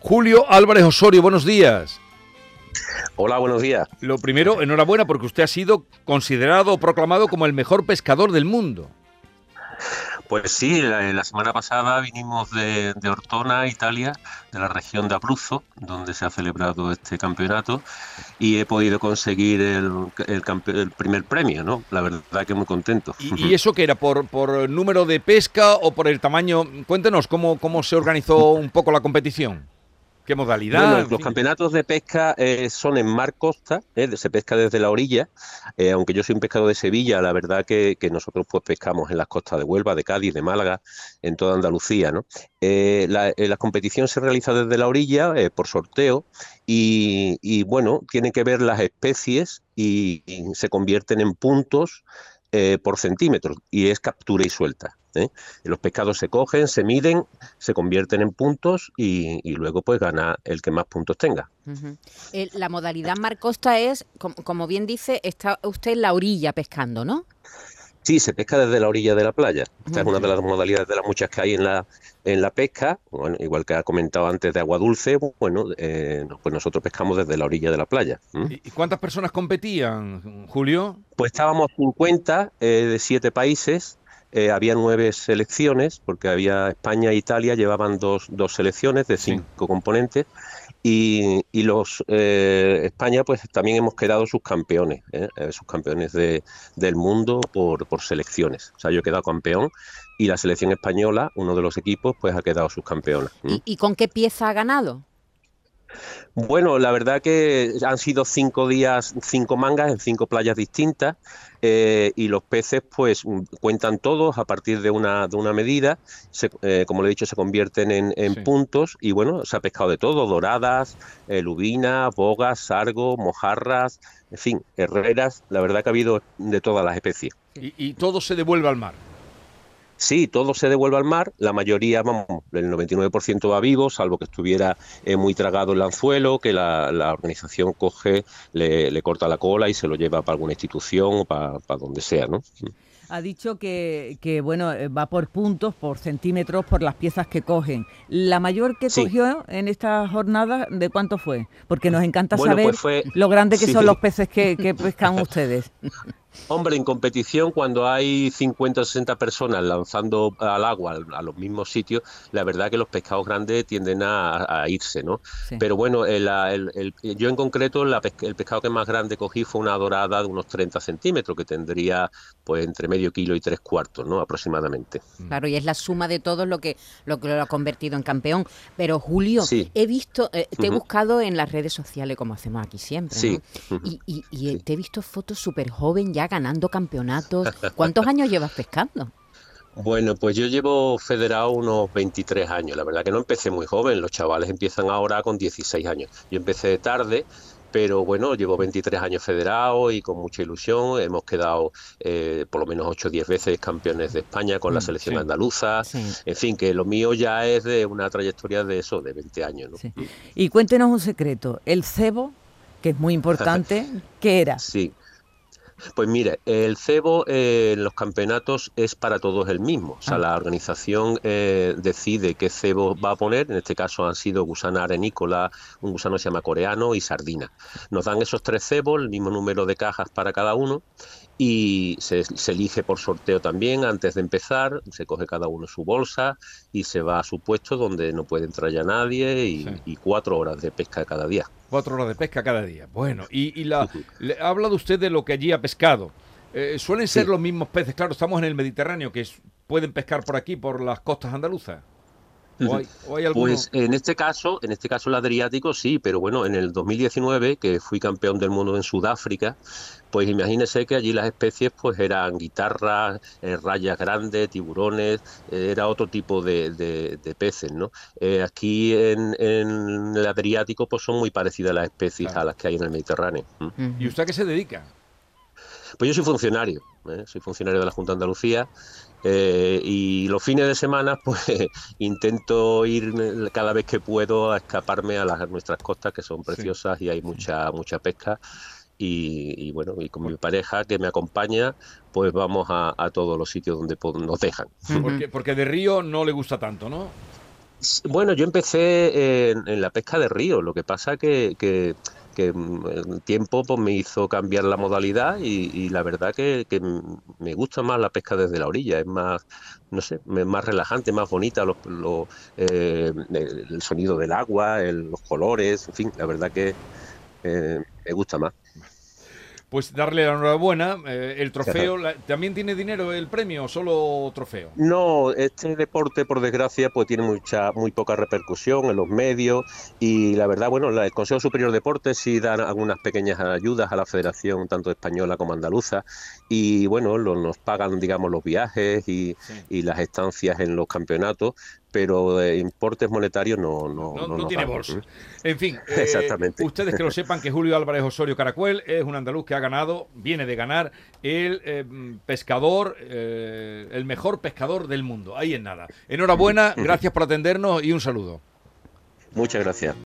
Julio Álvarez Osorio, buenos días. Hola, buenos días. Lo primero, enhorabuena porque usted ha sido considerado o proclamado como el mejor pescador del mundo. Pues sí, la, semana pasada vinimos de, Ortona, Italia, de la región de Abruzzo, donde se ha celebrado este campeonato, y he podido conseguir el, el, primer premio, ¿no? La verdad que muy contento. ¿Y, eso qué era? ¿Por, ¿Por número de pesca o por el tamaño? Cuéntenos cómo, cómo se organizó un poco la competición. ¿Qué modalidad? los campeonatos de pesca eh, son en mar costa, eh, se pesca desde la orilla, eh, aunque yo soy un pescador de Sevilla, la verdad que, nosotros pues pescamos en las costas de Huelva, de Cádiz, de Málaga, en toda Andalucía. ¿no? La, competición se realiza desde la orilla por sorteo y, bueno, tiene que ver las especies y se convierten en puntos por centímetros y es captura y suelta. ¿Eh? Los pescados se cogen, se miden, se convierten en puntos y, luego pues gana el que más puntos tenga. Eh, la modalidad mar costa es, como, bien dice, está usted en la orilla pescando, ¿no? Sí, se pesca desde la orilla de la playa. Esta es una de las modalidades de las muchas que hay en la, en la pesca. Bueno, igual que ha comentado antes de agua dulce, bueno, eh, pues nosotros pescamos desde la orilla de la playa. ¿Y cuántas personas competían, Julio? Pues estábamos 50 de siete países eh, había nueve selecciones, porque había España e Italia llevaban dos, dos selecciones de cinco componentes, y, y los eh, España pues también hemos quedado subcampeones, ¿eh? eh subcampeones de, del mundo por, por selecciones. O sea, yo he quedado campeón y la selección española, uno de los equipos, pues ha quedado subcampeona. ¿Y, ¿Y con qué pieza ha ganado? Bueno, la verdad que han sido cinco días, cinco mangas en cinco playas distintas eh, y los peces pues cuentan todos a partir de una, de una medida, eh, como le he dicho, se convierten en, puntos y bueno, se ha pescado de todo, doradas, eh, lubinas, bogas, sargo, mojarras, en fin, herreras, la verdad que ha habido de todas las especies. y todo se devuelve al mar. Sí, todo se devuelve al mar, la mayoría, vamos, el 99% va vivo, salvo que estuviera eh, muy tragado el anzuelo, que la, organización coge, le, corta la cola y se lo lleva para alguna institución o para, donde sea, ¿no? Ha dicho que, que, bueno, eh, va por puntos, por centímetros, por las piezas que cogen. ¿La mayor que cogió en esta jornada, de cuánto fue? Porque nos encanta saber pues lo grande que son los peces que, que pescan ustedes. Hombre, en competición, cuando hay 50 o 60 personas lanzando al agua a los mismos sitios, la verdad que los pescados grandes tienden a, irse, ¿no? Pero bueno, yo en concreto, el pescado que más grande cogí fue una dorada de unos 30 centímetros, que tendría pues entre medio kilo y tres cuartos, ¿no? Aproximadamente. Mm. Claro, y es la suma de todo lo que lo, que lo ha convertido en campeón. Pero Julio, he visto, eh, te he buscado en las redes sociales, como hacemos aquí siempre, sí. y, y te he visto fotos súper joven ya ganando campeonatos. ¿Cuántos años llevas pescando? Bueno, pues yo llevo federado unos 23 años. La verdad que no empecé muy joven. Los chavales empiezan ahora con 16 años. Yo empecé tarde, pero bueno, llevo 23 años federado y con mucha ilusión. Hemos quedado eh, por lo menos 8 o 10 veces campeones de España con la mm, selección andaluza. En fin, que lo mío ya es de una trayectoria de eso, de 20 años. Y cuéntenos un secreto. El cebo, que es muy importante, ¿qué era? Sí. Pues mire, el cebo eh, en los campeonatos es para todos el mismo. O sea, ah. la organización eh, decide qué cebo va a poner. En este caso han sido gusana arenícola, un gusano se llama coreano y sardina. Nos dan esos tres cebos, el mismo número de cajas para cada uno y se, elige por sorteo también antes de empezar, se coge cada uno su bolsa y se va a su puesto donde no puede entrar ya nadie y, cuatro horas de pesca cada día. Cuatro horas de pesca cada día. Bueno, y, la, ha hablado usted de lo que allí ha pescado. Eh, ¿Suelen ser los mismos peces? Claro, estamos en el Mediterráneo, que pueden pescar por aquí, por las costas andaluzas. Pues en este caso, en este caso el Adriático sí, pero bueno, en el 2019 que fui campeón del mundo en Sudáfrica, pues imagínese que allí las especies pues eran guitarras, eh, rayas grandes, tiburones, eh, era otro tipo de, peces, ¿no? Eh, aquí en, el Adriático pues son muy parecidas las especies a las que hay en el Mediterráneo. ¿Y usted a qué se dedica? Pues yo soy funcionario, soy funcionario de la Junta de Andalucía eh, y los fines de semana, pues intento ir cada vez que puedo a escaparme a las, nuestras costas, que son preciosas y hay mucha, mucha pesca. Y, bueno, y con mi pareja que me acompaña, pues vamos a, todos los sitios donde nos dejan. Porque, porque de río no le gusta tanto, ¿no? Bueno, yo empecé en, la pesca de río, lo que pasa que, que, que mm, el tiempo pues, me hizo cambiar la modalidad y, la verdad que, me gusta más la pesca desde la orilla, es más, no sé, más relajante, más bonita, eh, el sonido del agua, los colores, en fin, la verdad que eh, me gusta más pues darle la enhorabuena. Eh, el trofeo, ¿también tiene dinero el premio o solo trofeo? No, este deporte, por desgracia, pues tiene mucha, muy poca repercusión en los medios y la verdad, bueno, el Consejo Superior de Deportes sí da algunas pequeñas ayudas a la federación, tanto española como andaluza, y bueno, nos pagan, digamos, los viajes y, y las estancias en los campeonatos, pero de importes monetarios no no, no, tiene bolsa. En fin, eh, Exactamente. ustedes que lo sepan que Julio Álvarez Osorio Caracuel es un andaluz que ha ganado, viene de ganar el eh, pescador, eh, el mejor pescador del mundo. Ahí en nada. Enhorabuena, gracias por atendernos y un saludo. Muchas gracias.